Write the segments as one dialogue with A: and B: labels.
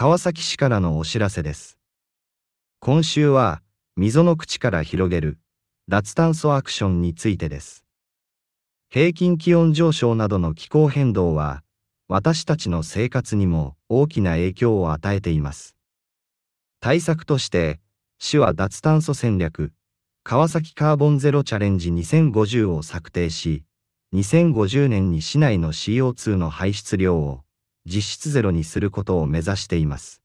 A: 川崎市からのお知らせです。今週は、溝の口から広げる、脱炭素アクションについてです。平均気温上昇などの気候変動は、私たちの生活にも大きな影響を与えています。対策として、市は脱炭素戦略、川崎カーボンゼロチャレンジ2050を策定し、2050年に市内の CO2 の排出量を実質ゼロにすることを目指しています。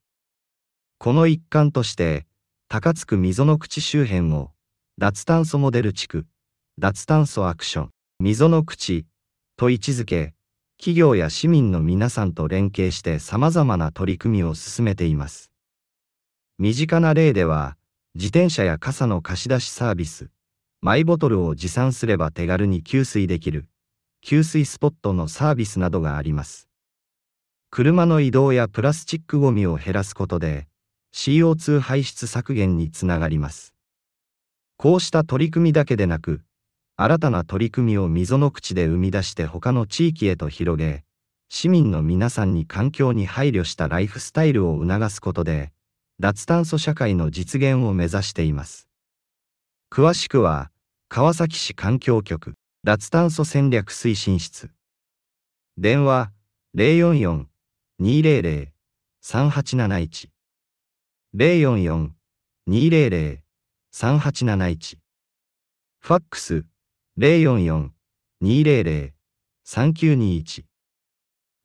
A: この一環として、高津区溝の口周辺を脱炭素モデル地区、脱炭素アクション、溝の口と位置づけ、企業や市民の皆さんと連携して様々な取り組みを進めています。身近な例では、自転車や傘の貸し出しサービス、マイボトルを持参すれば手軽に給水できる、給水スポットのサービスなどがあります。車の移動やプラスチックごみを減らすことで、CO2 排出削減につながります。こうした取り組みだけでなく、新たな取り組みを溝の口で生み出して他の地域へと広げ、市民の皆さんに環境に配慮したライフスタイルを促すことで、脱炭素社会の実現を目指しています。詳しくは、川崎市環境局脱炭素戦略推進室。電話044-200-3871 044-200-3871ファックス044-200-3921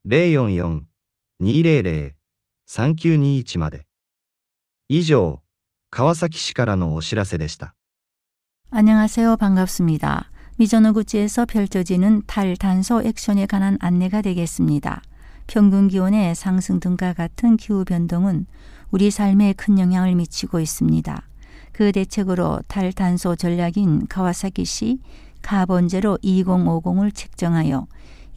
A: 044-200-3921まで。以上、川崎市からのお知らせでした。
B: 안녕하세요반갑습니다 미전노구치에서 펼쳐지는 탈탄소 액션에 관한 안내가 되겠습니다. 평균 기온의 상승 등과 같은 기후 변동은 우리 삶에 큰 영향을 미치고 있습니다. 그 대책으로 탈탄소 전략인 가와사키시 카본제로 2050을 책정하여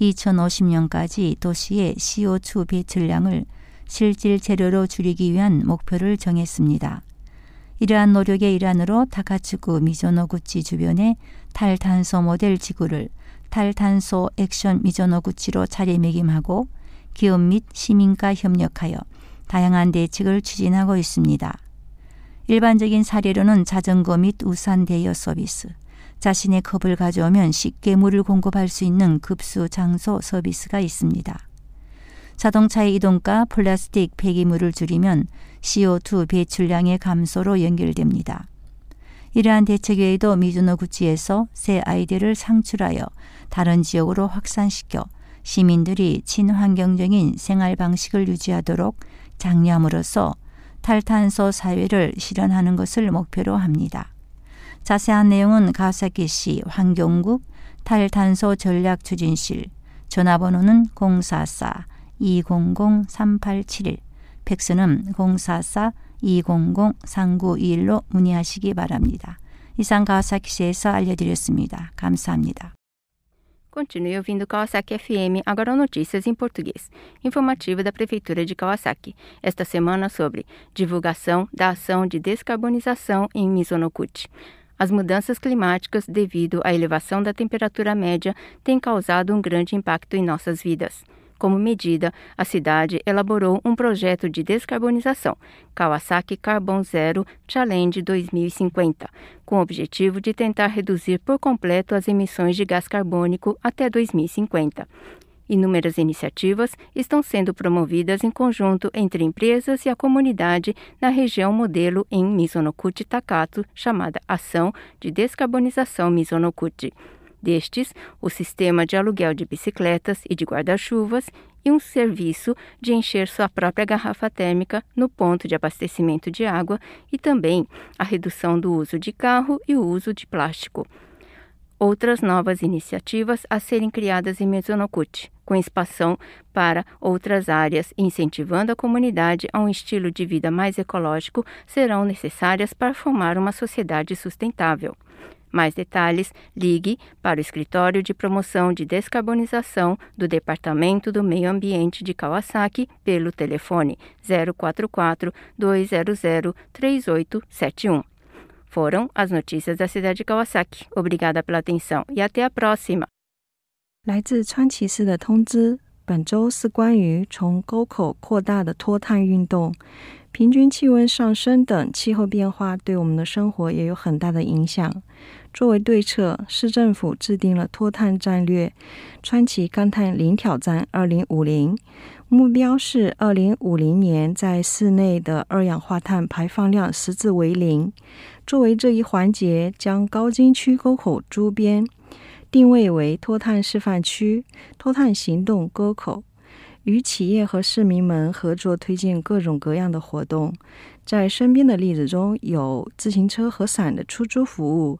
B: 2050년까지 도시의 CO2 배출량을 실질 재료로 줄이기 위한 목표를 정했습니다. 이러한 노력의 일환으로 다카츠구 미조노구치 주변의 탈탄소 모델 지구를 탈탄소 액션 미조노구치로 자리매김하고 기업 및 시민과 협력하여 다양한 대책을 추진하고 있습니다. 일반적인 사례로는 자전거 및 우산 대여 서비스, 자신의 컵을 가져오면 쉽게 물을 공급할 수 있는 급수 장소 서비스가 있습니다. 자동차의 이동과 플라스틱 폐기물을 줄이면 CO2 배출량의 감소로 연결됩니다. 이러한 대책 외에도 미즈노 구치에서 새 아이디어를 상출하여 다른 지역으로 확산시켜 시민들이 친환경적인 생활 방식을 유지하도록 장려함으로써 탈탄소 사회를 실현하는 것을 목표로 합니다. 자세한 내용은 가사키시 환경국 탈탄소 전략 추진실 전화번호는 044 200-3871 팩스는 044-200-3921로 문의하시기 바랍니다. 이상 가와사키시에서 알려드렸습니다. 감사합니다.
C: Continue ouvindo Kawasaki FM, agora notícias em português. Informativa da Prefeitura de Kawasaki, esta semana sobre divulgação da ação de descarbonização em Mizonokuchi. As mudanças climáticas devido à elevação da temperatura média têm causado um grande impacto em nossas vidas. Como medida, a cidade elaborou um projeto de descarbonização, Kawasaki Carbon Zero Challenge 2050, com o objetivo de tentar reduzir por completo as emissões de gás carbônico até 2050. Inúmeras iniciativas estão sendo promovidas em conjunto entre empresas e a comunidade na região modelo em Mizonokuchi Takato, chamada Ação de Descarbonização Mizonokuchi destes o sistema de aluguel de bicicletas e de guarda-chuvas e um serviço de encher sua própria garrafa térmica no ponto de abastecimento de água e também a redução do uso de carro e o uso de plástico. Outras novas iniciativas a serem criadas em Mesonokuti, com expansão para outras áreas, incentivando a comunidade a um estilo de vida mais ecológico, serão necessárias para formar uma sociedade sustentável. Mais detalhes, ligue para o Escritório de Promoção de Descarbonização do Departamento do Meio Ambiente de Kawasaki pelo telefone 044 200 3871. Foram as notícias da cidade de Kawasaki. Obrigada pela atenção e até a próxima.
D: 来自川崎市的通知： 本周是关于从沟口扩大的脱碳运动。平均气温上升等气候变化对我们的生活也有很大的影响。 作为对策，市政府制定了脱碳战略“川崎钢碳零挑战二零五零”，目标是二零五零年在室内的二氧化碳排放量实质为零。作为这一环节，将高津区沟口周边定位为脱碳示范区、脱碳行动沟口。与企业和市民们合作推进各种各样的活动，在身边的例子中有自行车和伞的出租服务，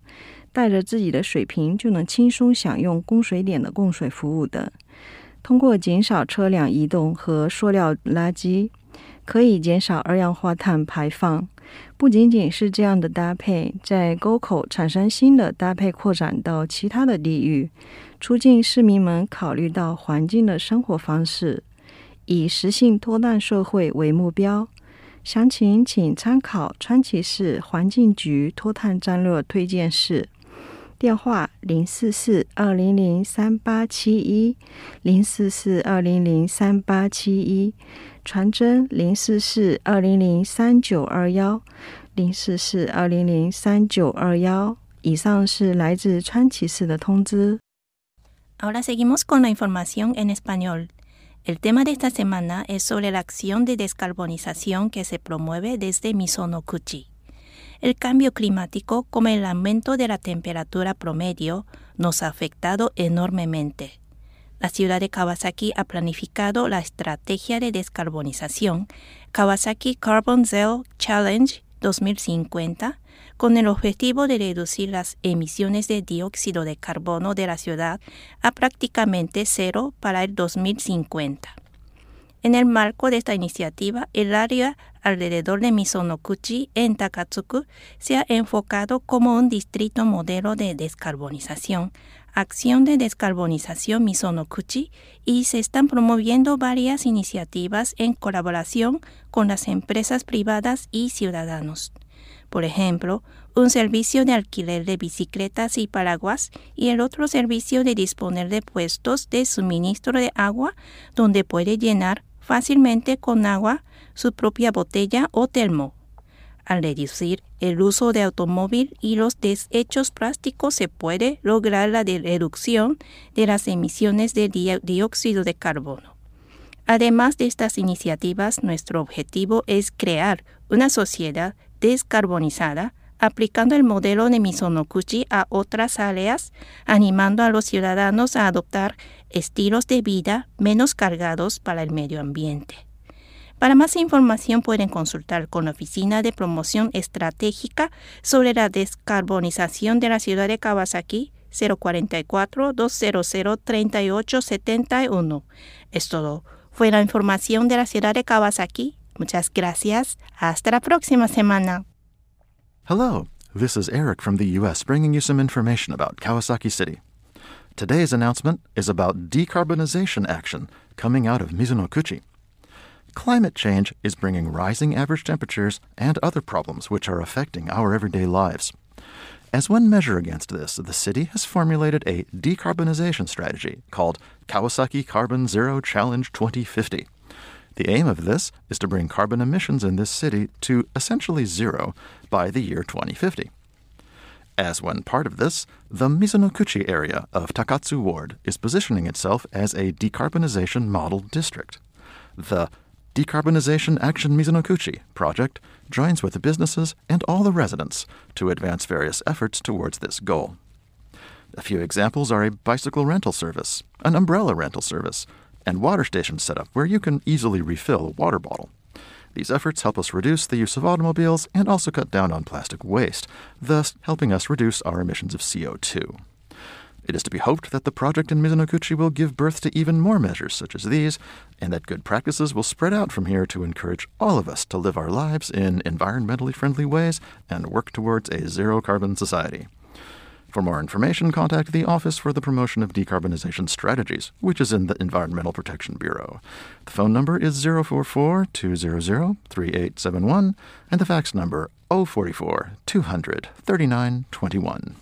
D: 带着自己的水瓶就能轻松享用供水点的供水服务等。通过减少车辆移动和塑料垃圾，可以减少二氧化碳排放。不仅仅是这样的搭配，在沟口产生新的搭配，扩展到其他的地域，促进市民们考虑到环境的生活方式。以实现脱碳社会为目标，详情请参考川崎市环境局脱碳战略推荐室，电话零四四二零零三八七一零四四二零零三八七一，传真零四四二零零三九二幺零四四二零零三九二幺。以上是来自川崎市的通知。
E: Ahora seguimos con la información en español. El tema de esta semana es sobre la acción de descarbonización que se promueve desde Misonokuchi. El cambio climático, como el aumento de la temperatura promedio, nos ha afectado enormemente. La ciudad de Kawasaki ha planificado la estrategia de descarbonización Kawasaki Carbon Zero Challenge 2050 con el objetivo de reducir las emisiones de dióxido de carbono de la ciudad a prácticamente cero para el 2050. En el marco de esta iniciativa, el área alrededor de Misonokuchi en Takatsuku se ha enfocado como un distrito modelo de descarbonización, acción de descarbonización Misonokuchi y se están promoviendo varias iniciativas en colaboración con las empresas privadas y ciudadanos. Por ejemplo, un servicio de alquiler de bicicletas y paraguas y el otro servicio de disponer de puestos de suministro de agua donde puede llenar fácilmente con agua su propia botella o termo. Al reducir el uso de automóvil y los desechos plásticos se puede lograr la reducción de las emisiones de dióxido de carbono. Además de estas iniciativas, nuestro objetivo es crear una sociedad descarbonizada, aplicando el modelo de Misonokuchi a otras áreas, animando a los ciudadanos a adoptar estilos de vida menos cargados para el medio ambiente. Para más información pueden consultar con la Oficina de Promoción Estratégica sobre la descarbonización de la ciudad de Kawasaki 044-200-3871. Es todo. Fue la información de la ciudad de Kawasaki. Muchas gracias. Hasta la próxima semana.
F: Hello, this is Eric from the U.S. bringing you some information about Kawasaki City. Today's announcement is about decarbonization action coming out of Mizunokuchi. Climate change is bringing rising average temperatures and other problems which are affecting our everyday lives. As one measure against this, the city has formulated a decarbonization strategy called Kawasaki Carbon Zero Challenge 2050. The aim of this is to bring carbon emissions in this city to essentially zero by the year 2050. As one part of this, the Mizunokuchi area of Takatsu Ward is positioning itself as a decarbonization model district. The Decarbonization Action Mizunokuchi project joins with the businesses and all the residents to advance various efforts towards this goal. A few examples are a bicycle rental service, an umbrella rental service, and water stations set up where you can easily refill a water bottle. These efforts help us reduce the use of automobiles and also cut down on plastic waste, thus helping us reduce our emissions of CO2. It is to be hoped that the project in Mizunokuchi will give birth to even more measures such as these, and that good practices will spread out from here to encourage all of us to live our lives in environmentally friendly ways and work towards a zero carbon society. For more information, contact the Office for the Promotion of Decarbonization Strategies, which is in the Environmental Protection Bureau. The phone number is 044 200 3871 and the fax number 044 200 3921.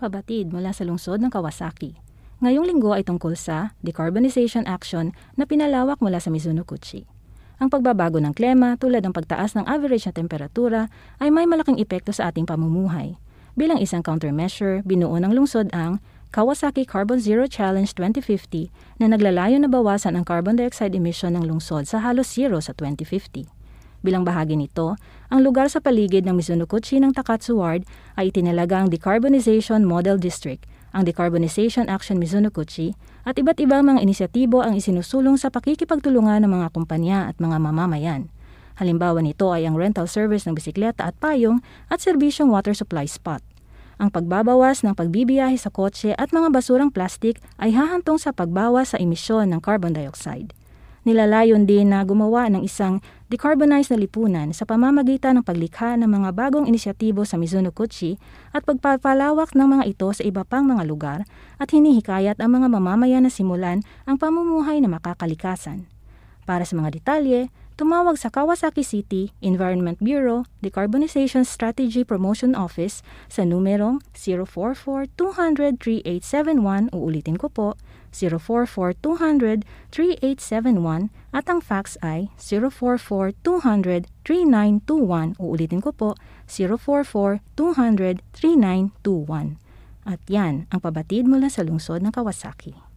G: Pabatid mula sa lungsod ng Kawasaki. Ngayong linggo ay tungkol sa decarbonization action na pinalawak mula sa Mizuno-Kuchi. Ang pagbabago ng klima tulad ng pagtaas ng average na temperatura ay may malaking epekto sa ating pamumuhay. Bilang isang countermeasure, binuo ng lungsod ang Kawasaki Carbon Zero Challenge 2050 na naglalayo na bawasan ang carbon dioxide emission ng lungsod sa halos zero sa 2050. Bilang bahagi nito, ang lugar sa paligid ng Mizunokuchi ng Takatsu Ward ay itinalaga ang Decarbonization Model District ang Decarbonization Action Mizunokuchi at iba't ibang mga inisyatibo ang isinusulong sa pakikipagtulungan ng mga kumpanya at mga mamamayan. Halimbawa nito ay ang rental service ng bisikleta at payong at serbisyong water supply spot. Ang pagbabawas ng pagbibiyahe sa kotse at mga basurang plastik ay hahantong sa pagbawas sa emisyon ng carbon dioxide. Nilalayon din na gumawa ng isang decarbonized na lipunan sa pamamagitan ng paglikha ng mga bagong inisyatibo sa Mizuno-Kuchi at pagpapalawak ng mga ito sa iba pang mga lugar at hinihikayat ang mga mamamayan na simulan ang pamumuhay na makakalikasan. Para sa mga detalye, tumawag sa Kawasaki City Environment Bureau Decarbonization Strategy Promotion Office sa numerong 044-200-3871 uulitin ko po 044-200-3871 at ang fax ay 044-200-3921 uulitin ko po 044-200-3921 at yan ang pabatid mula sa lungsod ng Kawasaki.